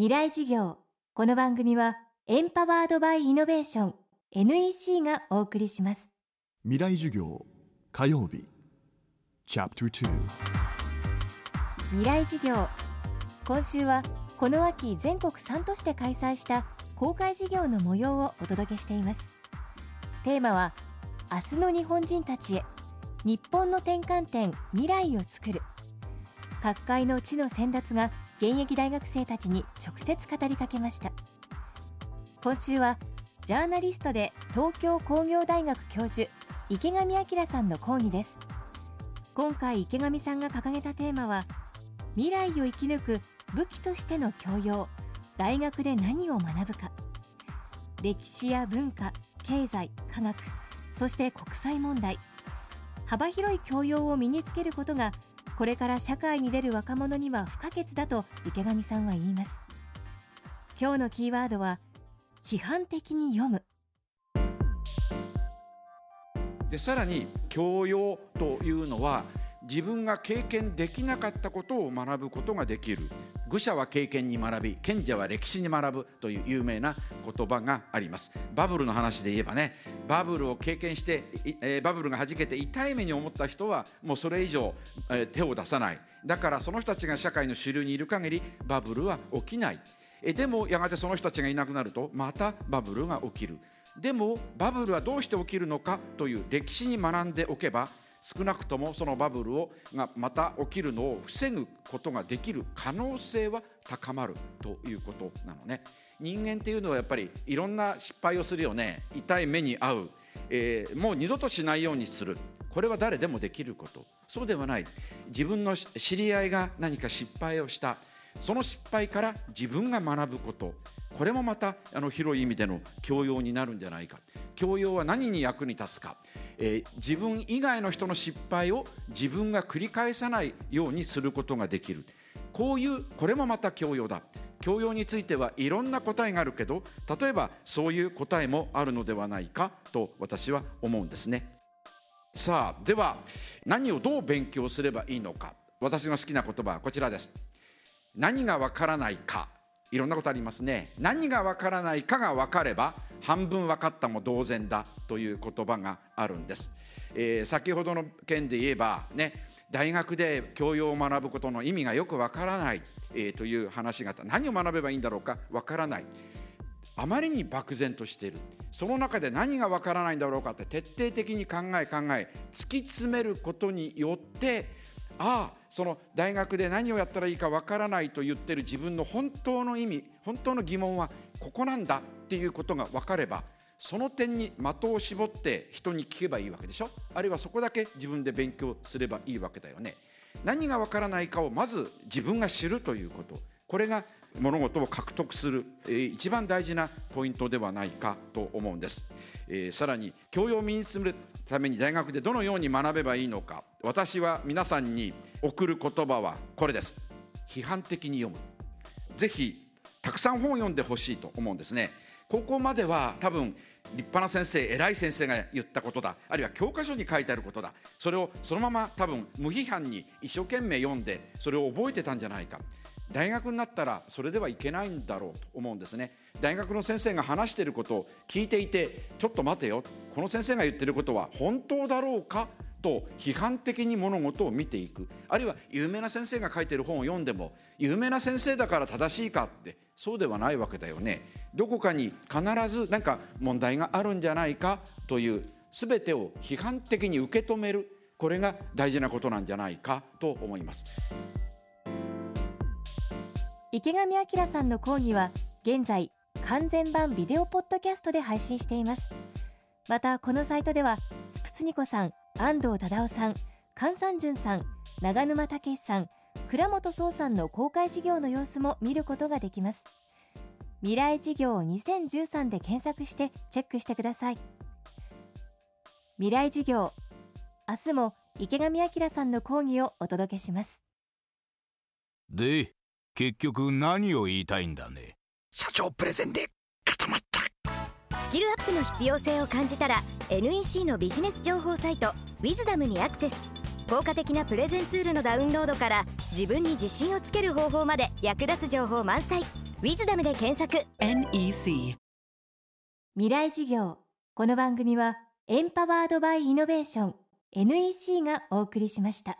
未来事業。この番組はエンパワードバイイノベーション NEC がお送りします。未来授業火曜日。チャプター未来事業。今週はこの秋全国3都市で開催した公開事業の模様をお届けしています。テーマは明日の日本人たちへ日本の転換点未来を作る。各界の地の先達が現役大学生たちに直接語りかけました。今週はジャーナリストで東京工業大学教授池上彰さんの講義です。今回池上さんが掲げたテーマは未来を生き抜く武器としての教養大学で何を学ぶか。歴史や文化経済科学そして国際問題。幅広い教養を身につけることがこれから社会に出る若者には不可欠だと池上さんは言います。今日のキーワードは批判的に読む。でさらに教養というのは自分が経験できなかったことを学ぶことができる。愚者は経験に学び賢者は歴史に学ぶという有名な言葉があります。バブルの話で言えばねバブルを経験して、えー、バブルがはじけて痛い目に思った人はもうそれ以上、えー、手を出さない。だからその人たちが社会の主流にいる限りバブルは起きない。えでもやがてその人たちがいなくなるとまたバブルが起きる。でもバブルはどうして起きるのかという歴史に学んでおけば少なくともそのバブルをがまた起きるのを防ぐことができる可能性は高まるということなのね。人間っていうのはやっぱりいろんな失敗をするよね。痛い目に遭う、えー、もう二度としないようにする。これは誰でもできること。そうではない。自分の知り合いが何か失敗をした。その失敗から自分が学ぶこと。これもまたあの広い意味での教養になるんじゃないか。教養は何に役に立つか、えー、自分以外の人の失敗を自分が繰り返さないようにすることができる。こういうこれもまた教養だ。教養についてはいろんな答えがあるけど例えばそういう答えもあるのではないかと私は思うんですね。さあでは何をどう勉強すればいいのか。私が好きな言葉はこちらです。何がわからないか。いろんなことありますね。何がわからないかが分かれば半分分かったも同然だという言葉があるんです、えー、先ほどの件で言えばね大学で教養を学ぶことの意味がよくわからない、えー、という話があった。何を学べばいいんだろうかわからない。あまりに漠然としている。その中で何がわからないんだろうかって徹底的に考え考え突き詰めることによってああその大学で何をやったらいいかわからないと言ってる自分の本当の意味本当の疑問はここなんだっていうことが分かればその点に的を絞って人に聞けばいいわけでしょ？あるいはそこだけ自分で勉強すればいいわけだよね。何がわからないかをまず自分が知るということ。これが物事を獲得する、えー、一番大事なポイントではないかと思うんです、えー、さらに教養を身につむるために大学でどのように学べばいいのか私は皆さんに送る言葉はこれです。批判的に読む。ぜひたくさん本を読んでほしいと思うんですね。ここまでは多分立派な先生偉い先生が言ったことだ。あるいは教科書に書いてあることだ。それをそのまま多分無批判に一生懸命読んでそれを覚えてたんじゃないか。大学になったらそれではいけないんだろうと思うんですね。大学の先生が話していることを聞いていてちょっと待てよ。この先生が言ってることは本当だろうかと批判的に物事を見ていく。あるいは有名な先生が書いてる本を読んでも有名な先生だから正しいかってそうではないわけだよね。どこかに必ず何か問題があるんじゃないかという全てを批判的に受け止める。これが大事なことなんじゃないかと思います。池上彰さんの講義は現在完全版ビデオポッドキャストで配信しています。またこのサイトではスプツニコさん安藤忠雄さん菅三淳さん長沼武さん倉本壮さんの公開事業の様子も見ることができます。未来事業2013で検索してチェックしてください。未来事業明日も池上彰さんの講義をお届けします。で結局何を言いたいんだね。社長プレゼンで固まった。スキルアップの必要性を感じたら NEC のビジネス情報サイト「ウィズダムにアクセス。効果的なプレゼンツールのダウンロードから自分に自信をつける方法まで役立つ情報満載。ウィズダムで検索。NEC 未来授業。この番組はエンパワードバイイノベーション NEC がお送りしました